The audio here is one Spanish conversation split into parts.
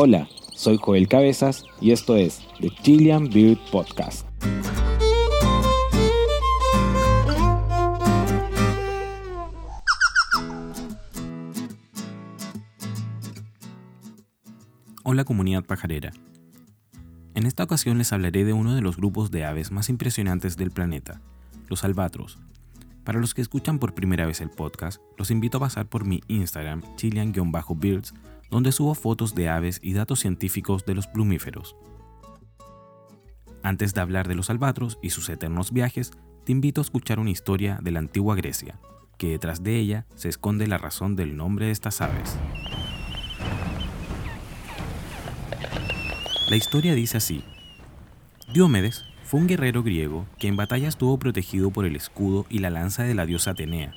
Hola, soy Joel Cabezas y esto es The Chilean Beard Podcast. Hola comunidad pajarera. En esta ocasión les hablaré de uno de los grupos de aves más impresionantes del planeta, los albatros. Para los que escuchan por primera vez el podcast, los invito a pasar por mi Instagram, chilean-birds, donde subo fotos de aves y datos científicos de los plumíferos. Antes de hablar de los albatros y sus eternos viajes, te invito a escuchar una historia de la antigua Grecia, que detrás de ella se esconde la razón del nombre de estas aves. La historia dice así. Diomedes fue un guerrero griego que en batalla estuvo protegido por el escudo y la lanza de la diosa Atenea.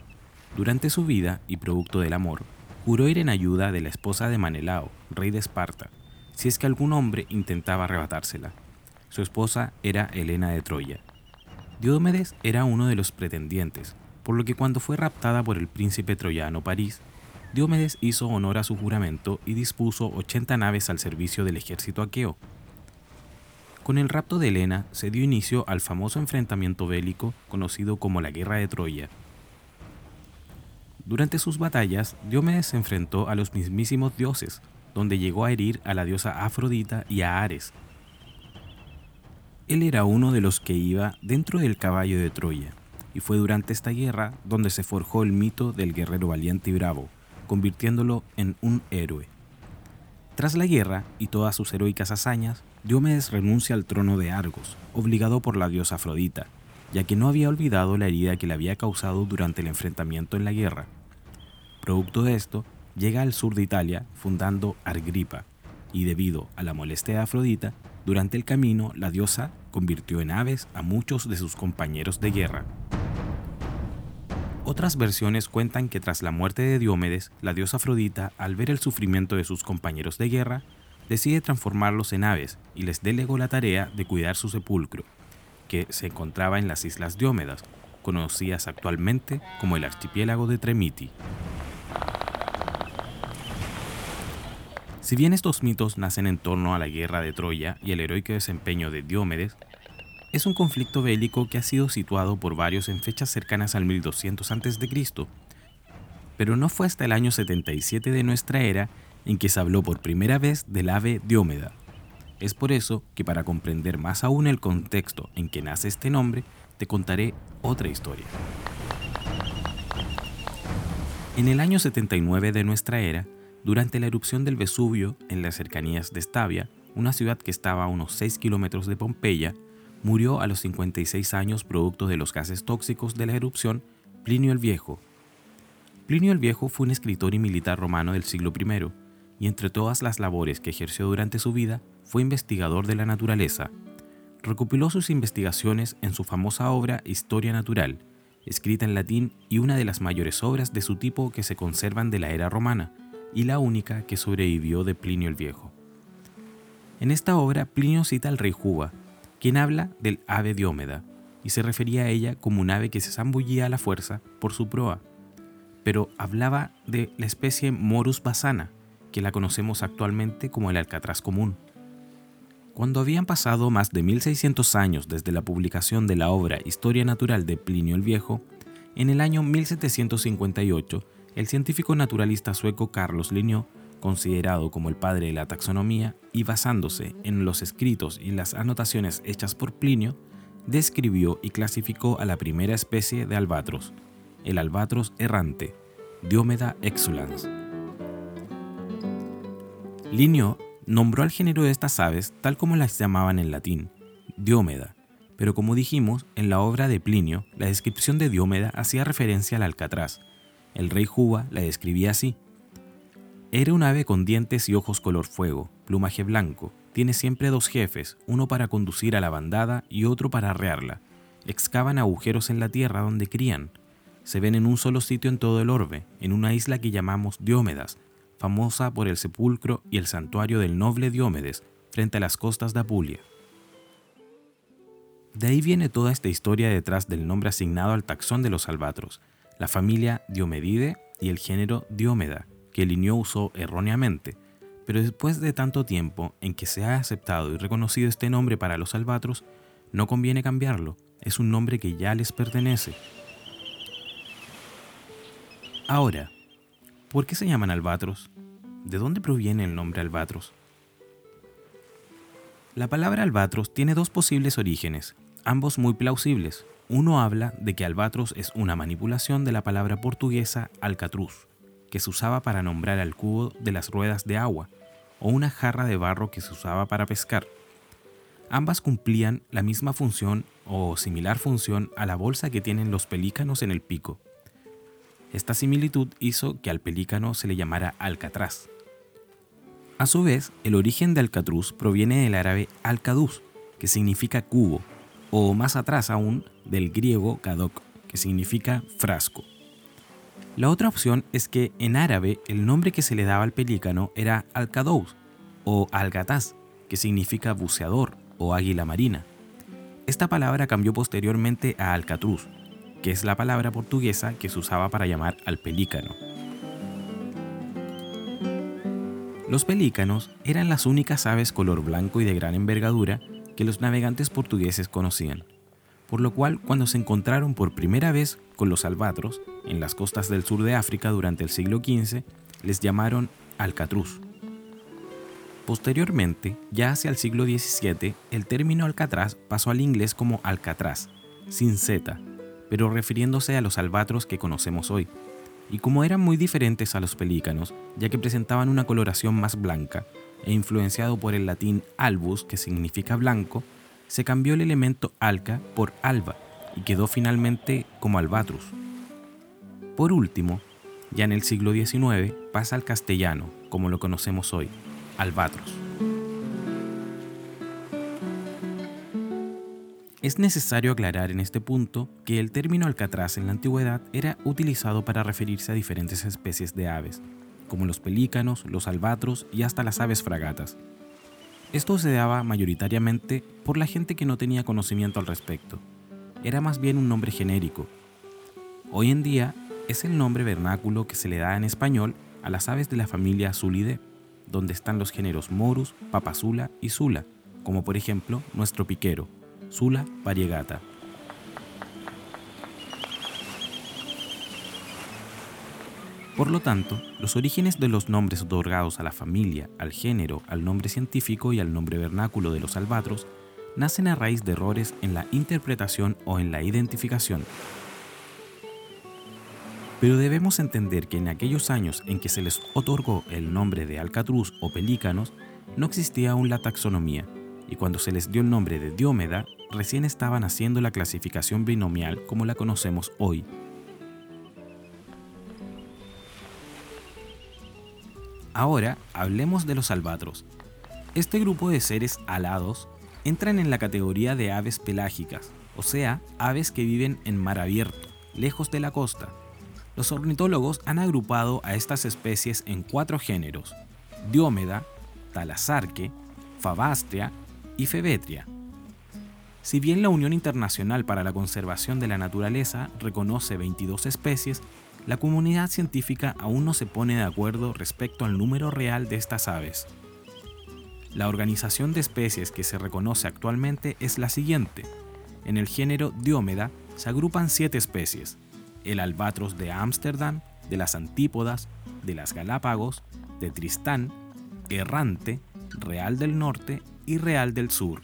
Durante su vida y producto del amor, juró ir en ayuda de la esposa de Manelao, rey de Esparta, si es que algún hombre intentaba arrebatársela. Su esposa era Helena de Troya. Diomedes era uno de los pretendientes, por lo que cuando fue raptada por el príncipe troyano París, Diomedes hizo honor a su juramento y dispuso 80 naves al servicio del ejército aqueo. Con el rapto de Helena se dio inicio al famoso enfrentamiento bélico conocido como la Guerra de Troya, durante sus batallas, Diomedes se enfrentó a los mismísimos dioses, donde llegó a herir a la diosa Afrodita y a Ares. Él era uno de los que iba dentro del caballo de Troya, y fue durante esta guerra donde se forjó el mito del guerrero valiente y bravo, convirtiéndolo en un héroe. Tras la guerra y todas sus heroicas hazañas, Diomedes renuncia al trono de Argos, obligado por la diosa Afrodita, ya que no había olvidado la herida que le había causado durante el enfrentamiento en la guerra. Producto de esto, llega al sur de Italia fundando Argripa, y debido a la molestia de Afrodita, durante el camino la diosa convirtió en aves a muchos de sus compañeros de guerra. Otras versiones cuentan que tras la muerte de Diomedes, la diosa Afrodita, al ver el sufrimiento de sus compañeros de guerra, decide transformarlos en aves y les delegó la tarea de cuidar su sepulcro, que se encontraba en las Islas Diómedas, conocidas actualmente como el archipiélago de Tremiti. Si bien estos mitos nacen en torno a la guerra de Troya y el heroico desempeño de Diómedes, es un conflicto bélico que ha sido situado por varios en fechas cercanas al 1200 a.C., pero no fue hasta el año 77 de nuestra era en que se habló por primera vez del ave Diómeda, es por eso que para comprender más aún el contexto en que nace este nombre, te contaré otra historia. En el año 79 de nuestra era, durante la erupción del Vesubio en las cercanías de Estavia, una ciudad que estaba a unos 6 kilómetros de Pompeya, murió a los 56 años producto de los gases tóxicos de la erupción Plinio el Viejo. Plinio el Viejo fue un escritor y militar romano del siglo I, y entre todas las labores que ejerció durante su vida, fue investigador de la naturaleza. Recopiló sus investigaciones en su famosa obra Historia Natural, escrita en latín y una de las mayores obras de su tipo que se conservan de la era romana, y la única que sobrevivió de Plinio el Viejo. En esta obra Plinio cita al rey Juba, quien habla del ave Diómeda, y se refería a ella como un ave que se zambullía a la fuerza por su proa, pero hablaba de la especie Morus basana, que la conocemos actualmente como el alcatraz común. Cuando habían pasado más de 1600 años desde la publicación de la obra Historia Natural de Plinio el Viejo, en el año 1758, el científico naturalista sueco Carlos Linneo, considerado como el padre de la taxonomía y basándose en los escritos y las anotaciones hechas por Plinio, describió y clasificó a la primera especie de albatros, el albatros errante, Diomeda exulans. Linneo nombró al género de estas aves tal como las llamaban en latín, Diómeda, pero como dijimos, en la obra de Plinio, la descripción de Diómeda hacía referencia al alcatraz. El rey Juba la describía así. Era un ave con dientes y ojos color fuego, plumaje blanco, tiene siempre dos jefes, uno para conducir a la bandada y otro para arrearla. Excavan agujeros en la tierra donde crían. Se ven en un solo sitio en todo el orbe, en una isla que llamamos Diómedas, famosa por el sepulcro y el santuario del noble Diómedes frente a las costas de Apulia. De ahí viene toda esta historia detrás del nombre asignado al taxón de los albatros, la familia Diomedide y el género Diómeda, que Linneo usó erróneamente, pero después de tanto tiempo en que se ha aceptado y reconocido este nombre para los albatros, no conviene cambiarlo, es un nombre que ya les pertenece. Ahora, ¿por qué se llaman albatros? ¿De dónde proviene el nombre albatros? La palabra albatros tiene dos posibles orígenes, ambos muy plausibles. Uno habla de que albatros es una manipulación de la palabra portuguesa alcatruz, que se usaba para nombrar al cubo de las ruedas de agua, o una jarra de barro que se usaba para pescar. Ambas cumplían la misma función o similar función a la bolsa que tienen los pelícanos en el pico. Esta similitud hizo que al pelícano se le llamara alcatraz. A su vez, el origen de alcatruz proviene del árabe alcaduz, que significa cubo, o más atrás aún del griego kadok, que significa frasco. La otra opción es que en árabe el nombre que se le daba al pelícano era alcadous o algataz, que significa buceador o águila marina. Esta palabra cambió posteriormente a alcatruz, que es la palabra portuguesa que se usaba para llamar al pelícano. Los pelícanos eran las únicas aves color blanco y de gran envergadura que los navegantes portugueses conocían por lo cual cuando se encontraron por primera vez con los albatros en las costas del sur de África durante el siglo XV, les llamaron alcatruz. Posteriormente, ya hacia el siglo XVII, el término alcatraz pasó al inglés como alcatraz, sin z, pero refiriéndose a los albatros que conocemos hoy. Y como eran muy diferentes a los pelícanos, ya que presentaban una coloración más blanca, e influenciado por el latín albus, que significa blanco, se cambió el elemento alca por alba y quedó finalmente como albatros. Por último, ya en el siglo XIX pasa al castellano, como lo conocemos hoy, albatros. Es necesario aclarar en este punto que el término alcatraz en la antigüedad era utilizado para referirse a diferentes especies de aves, como los pelícanos, los albatros y hasta las aves fragatas, esto se daba mayoritariamente por la gente que no tenía conocimiento al respecto. Era más bien un nombre genérico. Hoy en día es el nombre vernáculo que se le da en español a las aves de la familia Azulidae, donde están los géneros Morus, Papazula y Zula, como por ejemplo nuestro piquero, Zula variegata. Por lo tanto, los orígenes de los nombres otorgados a la familia, al género, al nombre científico y al nombre vernáculo de los albatros nacen a raíz de errores en la interpretación o en la identificación. Pero debemos entender que en aquellos años en que se les otorgó el nombre de alcatruz o pelícanos, no existía aún la taxonomía, y cuando se les dio el nombre de diómeda, recién estaban haciendo la clasificación binomial como la conocemos hoy, Ahora hablemos de los albatros. Este grupo de seres alados entran en la categoría de aves pelágicas, o sea, aves que viven en mar abierto, lejos de la costa. Los ornitólogos han agrupado a estas especies en cuatro géneros: Diómeda, Talasarque, Fabastria y Febetria. Si bien la Unión Internacional para la Conservación de la Naturaleza reconoce 22 especies, la comunidad científica aún no se pone de acuerdo respecto al número real de estas aves. La organización de especies que se reconoce actualmente es la siguiente. En el género Diómeda se agrupan siete especies, el albatros de Ámsterdam, de las antípodas, de las Galápagos, de Tristán, errante, real del norte y real del sur.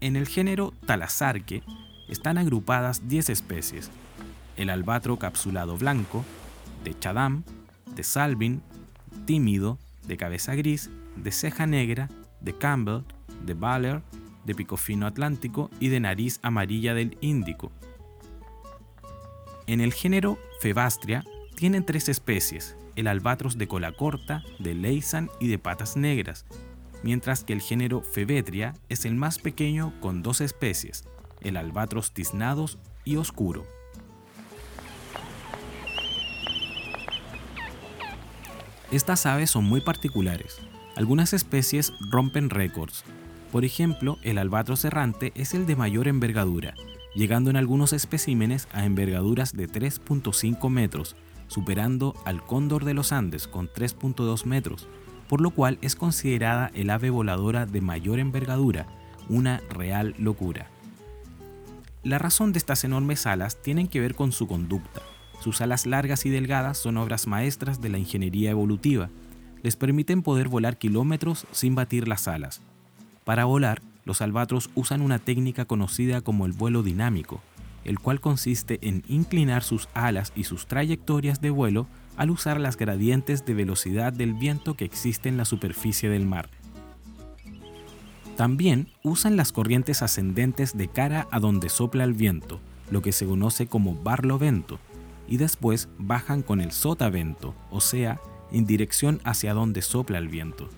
En el género Talasarque están agrupadas 10 especies, el albatro capsulado blanco, de Chadam, de Salvin, tímido, de cabeza gris, de ceja negra, de Campbell, de Baller, de picofino atlántico y de nariz amarilla del Índico. En el género Febastria tienen tres especies, el albatros de cola corta, de Leisan y de patas negras, mientras que el género Febetria es el más pequeño con dos especies, el albatros tiznados y oscuro. Estas aves son muy particulares. Algunas especies rompen récords. Por ejemplo, el albatros errante es el de mayor envergadura, llegando en algunos especímenes a envergaduras de 3.5 metros, superando al cóndor de los Andes con 3.2 metros, por lo cual es considerada el ave voladora de mayor envergadura, una real locura. La razón de estas enormes alas tienen que ver con su conducta. Sus alas largas y delgadas son obras maestras de la ingeniería evolutiva. Les permiten poder volar kilómetros sin batir las alas. Para volar, los albatros usan una técnica conocida como el vuelo dinámico, el cual consiste en inclinar sus alas y sus trayectorias de vuelo al usar las gradientes de velocidad del viento que existen en la superficie del mar. También usan las corrientes ascendentes de cara a donde sopla el viento, lo que se conoce como barlovento, y después bajan con el sotavento, o sea, en dirección hacia donde sopla el viento.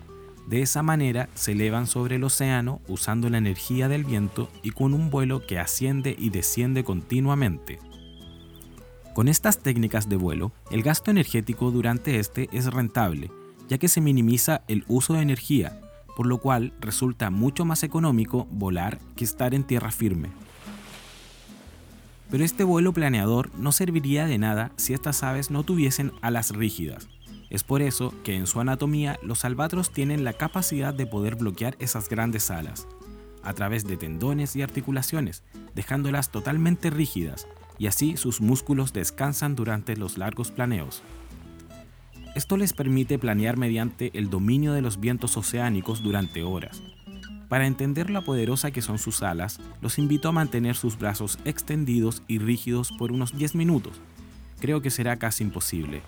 De esa manera se elevan sobre el océano usando la energía del viento y con un vuelo que asciende y desciende continuamente. Con estas técnicas de vuelo, el gasto energético durante este es rentable, ya que se minimiza el uso de energía, por lo cual resulta mucho más económico volar que estar en tierra firme. Pero este vuelo planeador no serviría de nada si estas aves no tuviesen alas rígidas. Es por eso que en su anatomía los albatros tienen la capacidad de poder bloquear esas grandes alas, a través de tendones y articulaciones, dejándolas totalmente rígidas, y así sus músculos descansan durante los largos planeos. Esto les permite planear mediante el dominio de los vientos oceánicos durante horas. Para entender la poderosa que son sus alas, los invito a mantener sus brazos extendidos y rígidos por unos 10 minutos. Creo que será casi imposible.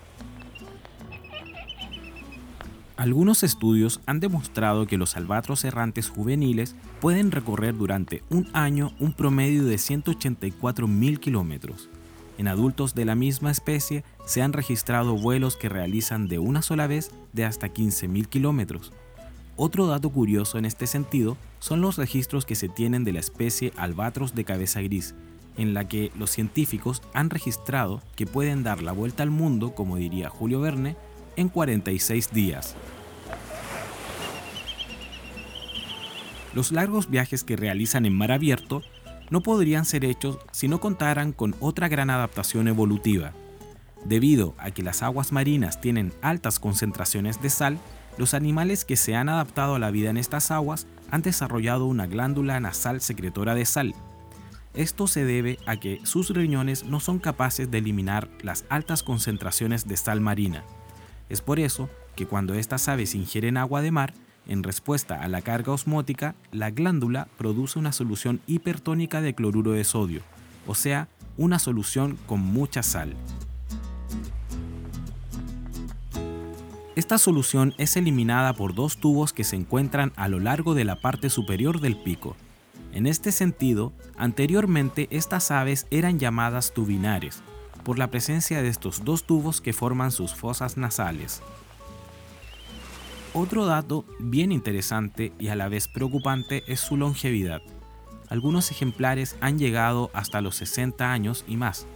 Algunos estudios han demostrado que los albatros errantes juveniles pueden recorrer durante un año un promedio de 184.000 kilómetros. En adultos de la misma especie se han registrado vuelos que realizan de una sola vez de hasta 15.000 kilómetros. Otro dato curioso en este sentido son los registros que se tienen de la especie albatros de cabeza gris, en la que los científicos han registrado que pueden dar la vuelta al mundo, como diría Julio Verne, en 46 días. Los largos viajes que realizan en mar abierto no podrían ser hechos si no contaran con otra gran adaptación evolutiva. Debido a que las aguas marinas tienen altas concentraciones de sal, los animales que se han adaptado a la vida en estas aguas han desarrollado una glándula nasal secretora de sal. Esto se debe a que sus riñones no son capaces de eliminar las altas concentraciones de sal marina. Es por eso que cuando estas aves ingieren agua de mar, en respuesta a la carga osmótica, la glándula produce una solución hipertónica de cloruro de sodio, o sea, una solución con mucha sal. Esta solución es eliminada por dos tubos que se encuentran a lo largo de la parte superior del pico. En este sentido, anteriormente estas aves eran llamadas tubinares, por la presencia de estos dos tubos que forman sus fosas nasales. Otro dato bien interesante y a la vez preocupante es su longevidad. Algunos ejemplares han llegado hasta los 60 años y más.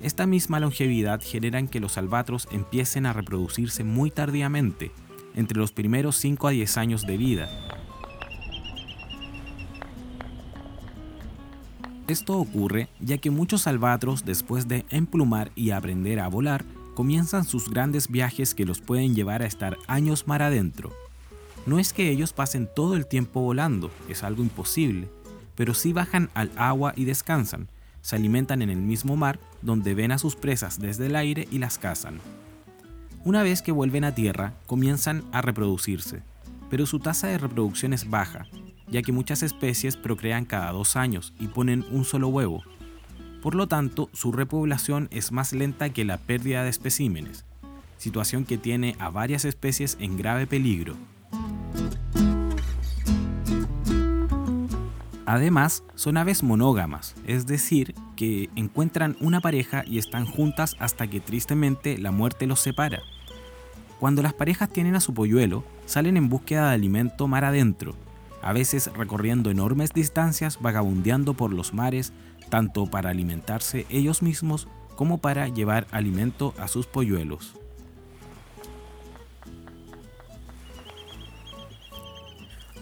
Esta misma longevidad genera que los albatros empiecen a reproducirse muy tardíamente, entre los primeros 5 a 10 años de vida, Esto ocurre ya que muchos albatros después de emplumar y aprender a volar comienzan sus grandes viajes que los pueden llevar a estar años mar adentro. No es que ellos pasen todo el tiempo volando, es algo imposible, pero sí bajan al agua y descansan, se alimentan en el mismo mar donde ven a sus presas desde el aire y las cazan. Una vez que vuelven a tierra, comienzan a reproducirse, pero su tasa de reproducción es baja, ya que muchas especies procrean cada dos años y ponen un solo huevo. Por lo tanto, su repoblación es más lenta que la pérdida de especímenes, situación que tiene a varias especies en grave peligro. Además, son aves monógamas, es decir, que encuentran una pareja y están juntas hasta que tristemente la muerte los separa. Cuando las parejas tienen a su polluelo, salen en búsqueda de alimento mar adentro, a veces recorriendo enormes distancias vagabundeando por los mares, tanto para alimentarse ellos mismos como para llevar alimento a sus polluelos.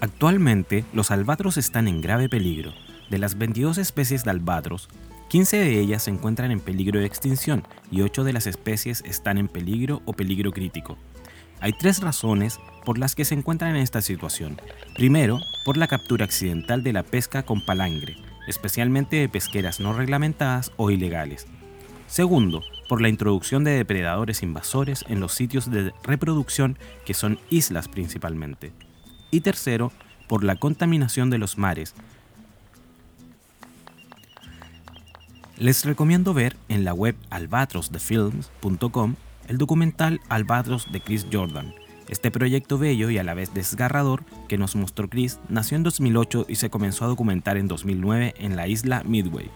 Actualmente, los albatros están en grave peligro. De las 22 especies de albatros, 15 de ellas se encuentran en peligro de extinción y 8 de las especies están en peligro o peligro crítico. Hay tres razones por las que se encuentran en esta situación. Primero, por la captura accidental de la pesca con palangre, especialmente de pesqueras no reglamentadas o ilegales. Segundo, por la introducción de depredadores invasores en los sitios de reproducción que son islas principalmente. Y tercero, por la contaminación de los mares. Les recomiendo ver en la web albatrosdefilms.com el documental Albatros de Chris Jordan. Este proyecto bello y a la vez desgarrador que nos mostró Chris nació en 2008 y se comenzó a documentar en 2009 en la isla Midway.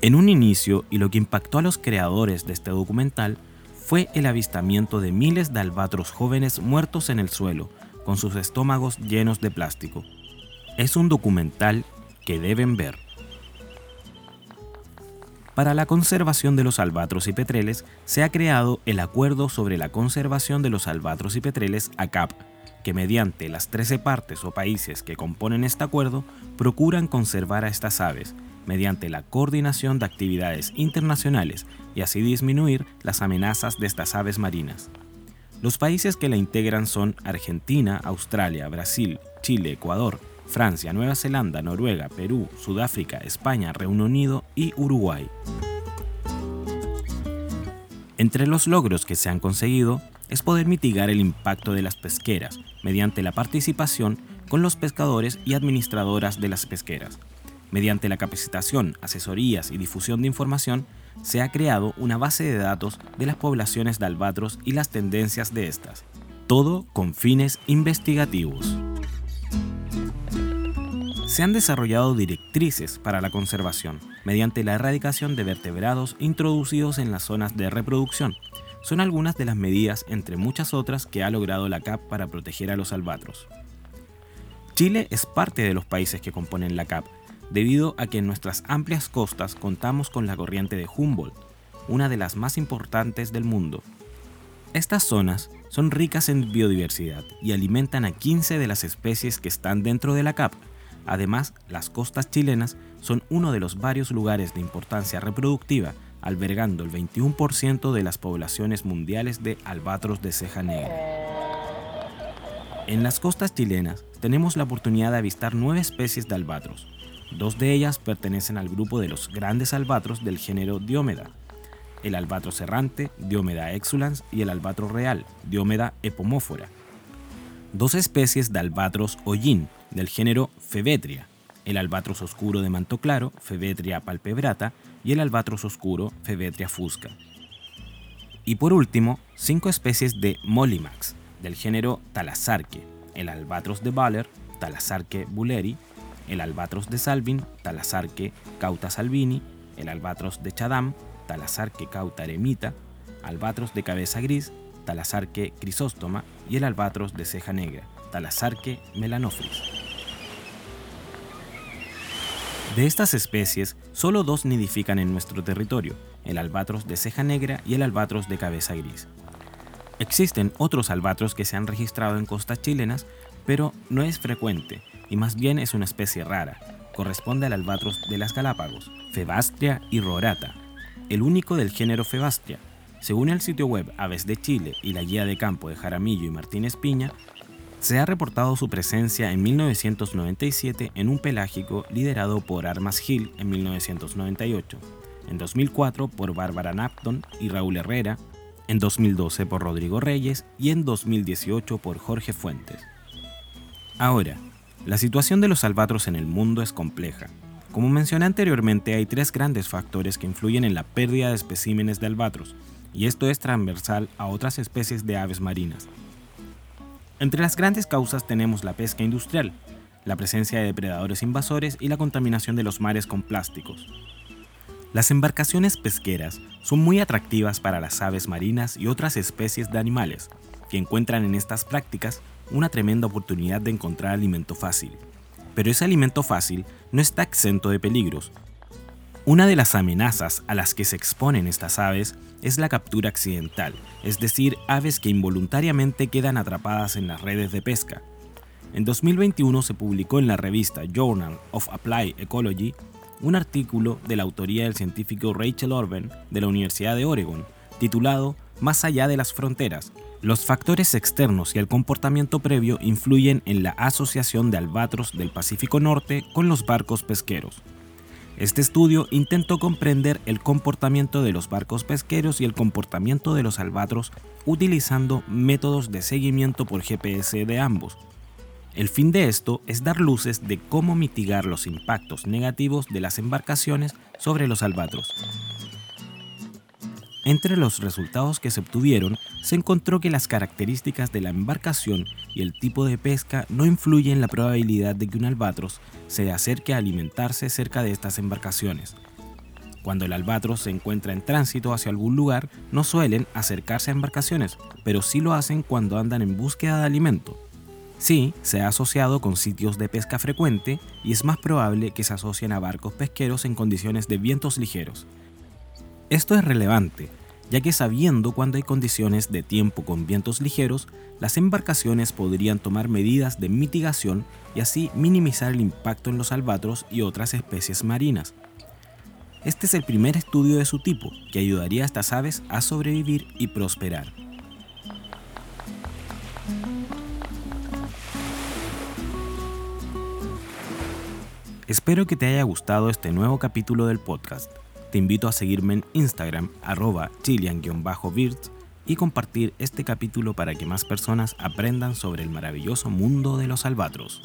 En un inicio, y lo que impactó a los creadores de este documental, fue el avistamiento de miles de albatros jóvenes muertos en el suelo, con sus estómagos llenos de plástico. Es un documental que deben ver. Para la conservación de los albatros y petreles se ha creado el Acuerdo sobre la Conservación de los Albatros y Petreles ACAP, que mediante las 13 partes o países que componen este acuerdo procuran conservar a estas aves, mediante la coordinación de actividades internacionales y así disminuir las amenazas de estas aves marinas. Los países que la integran son Argentina, Australia, Brasil, Chile, Ecuador, Francia, Nueva Zelanda, Noruega, Perú, Sudáfrica, España, Reino Unido y Uruguay. Entre los logros que se han conseguido es poder mitigar el impacto de las pesqueras mediante la participación con los pescadores y administradoras de las pesqueras, Mediante la capacitación, asesorías y difusión de información, se ha creado una base de datos de las poblaciones de albatros y las tendencias de estas, todo con fines investigativos. Se han desarrollado directrices para la conservación mediante la erradicación de vertebrados introducidos en las zonas de reproducción. Son algunas de las medidas, entre muchas otras, que ha logrado la CAP para proteger a los albatros. Chile es parte de los países que componen la CAP debido a que en nuestras amplias costas contamos con la corriente de Humboldt, una de las más importantes del mundo. Estas zonas son ricas en biodiversidad y alimentan a 15 de las especies que están dentro de la CAP. Además, las costas chilenas son uno de los varios lugares de importancia reproductiva, albergando el 21% de las poblaciones mundiales de albatros de ceja negra. En las costas chilenas tenemos la oportunidad de avistar nueve especies de albatros, Dos de ellas pertenecen al grupo de los grandes albatros del género Diomeda, el albatros errante, Diomeda exulans, y el albatros real, Diomeda epomófora. Dos especies de albatros hollín del género Fevetria, el albatros oscuro de manto claro, Fevetria palpebrata, y el albatros oscuro, Fevetria fusca. Y por último, cinco especies de Mollimax del género Talasarque, el albatros de Baller, Talasarque bulleri, el albatros de Salvin, Talasarque cauta salvini, el albatros de Chadam, Talasarque cauta eremita, albatros de cabeza gris, Talasarque crisóstoma y el albatros de ceja negra, Talasarque melanophrys. De estas especies, solo dos nidifican en nuestro territorio, el albatros de ceja negra y el albatros de cabeza gris. Existen otros albatros que se han registrado en costas chilenas, pero no es frecuente y más bien es una especie rara. Corresponde al albatros de las Galápagos, Febastria y Rorata, el único del género Febastria. Según el sitio web Aves de Chile y la guía de campo de Jaramillo y Martínez Piña, se ha reportado su presencia en 1997 en un pelágico liderado por Armas Hill en 1998, en 2004 por Bárbara Napton y Raúl Herrera, en 2012 por Rodrigo Reyes y en 2018 por Jorge Fuentes. Ahora, la situación de los albatros en el mundo es compleja. Como mencioné anteriormente, hay tres grandes factores que influyen en la pérdida de especímenes de albatros, y esto es transversal a otras especies de aves marinas. Entre las grandes causas tenemos la pesca industrial, la presencia de depredadores invasores y la contaminación de los mares con plásticos. Las embarcaciones pesqueras son muy atractivas para las aves marinas y otras especies de animales, que encuentran en estas prácticas una tremenda oportunidad de encontrar alimento fácil. Pero ese alimento fácil no está exento de peligros. Una de las amenazas a las que se exponen estas aves es la captura accidental, es decir, aves que involuntariamente quedan atrapadas en las redes de pesca. En 2021 se publicó en la revista Journal of Applied Ecology un artículo de la autoría del científico Rachel Orben de la Universidad de Oregon, titulado Más allá de las fronteras. Los factores externos y el comportamiento previo influyen en la asociación de albatros del Pacífico Norte con los barcos pesqueros. Este estudio intentó comprender el comportamiento de los barcos pesqueros y el comportamiento de los albatros utilizando métodos de seguimiento por GPS de ambos. El fin de esto es dar luces de cómo mitigar los impactos negativos de las embarcaciones sobre los albatros. Entre los resultados que se obtuvieron, se encontró que las características de la embarcación y el tipo de pesca no influyen en la probabilidad de que un albatros se acerque a alimentarse cerca de estas embarcaciones. Cuando el albatros se encuentra en tránsito hacia algún lugar, no suelen acercarse a embarcaciones, pero sí lo hacen cuando andan en búsqueda de alimento. Sí, se ha asociado con sitios de pesca frecuente y es más probable que se asocien a barcos pesqueros en condiciones de vientos ligeros. Esto es relevante, ya que sabiendo cuándo hay condiciones de tiempo con vientos ligeros, las embarcaciones podrían tomar medidas de mitigación y así minimizar el impacto en los albatros y otras especies marinas. Este es el primer estudio de su tipo que ayudaría a estas aves a sobrevivir y prosperar. Espero que te haya gustado este nuevo capítulo del podcast. Te invito a seguirme en Instagram, arroba chilian-birds, y compartir este capítulo para que más personas aprendan sobre el maravilloso mundo de los albatros.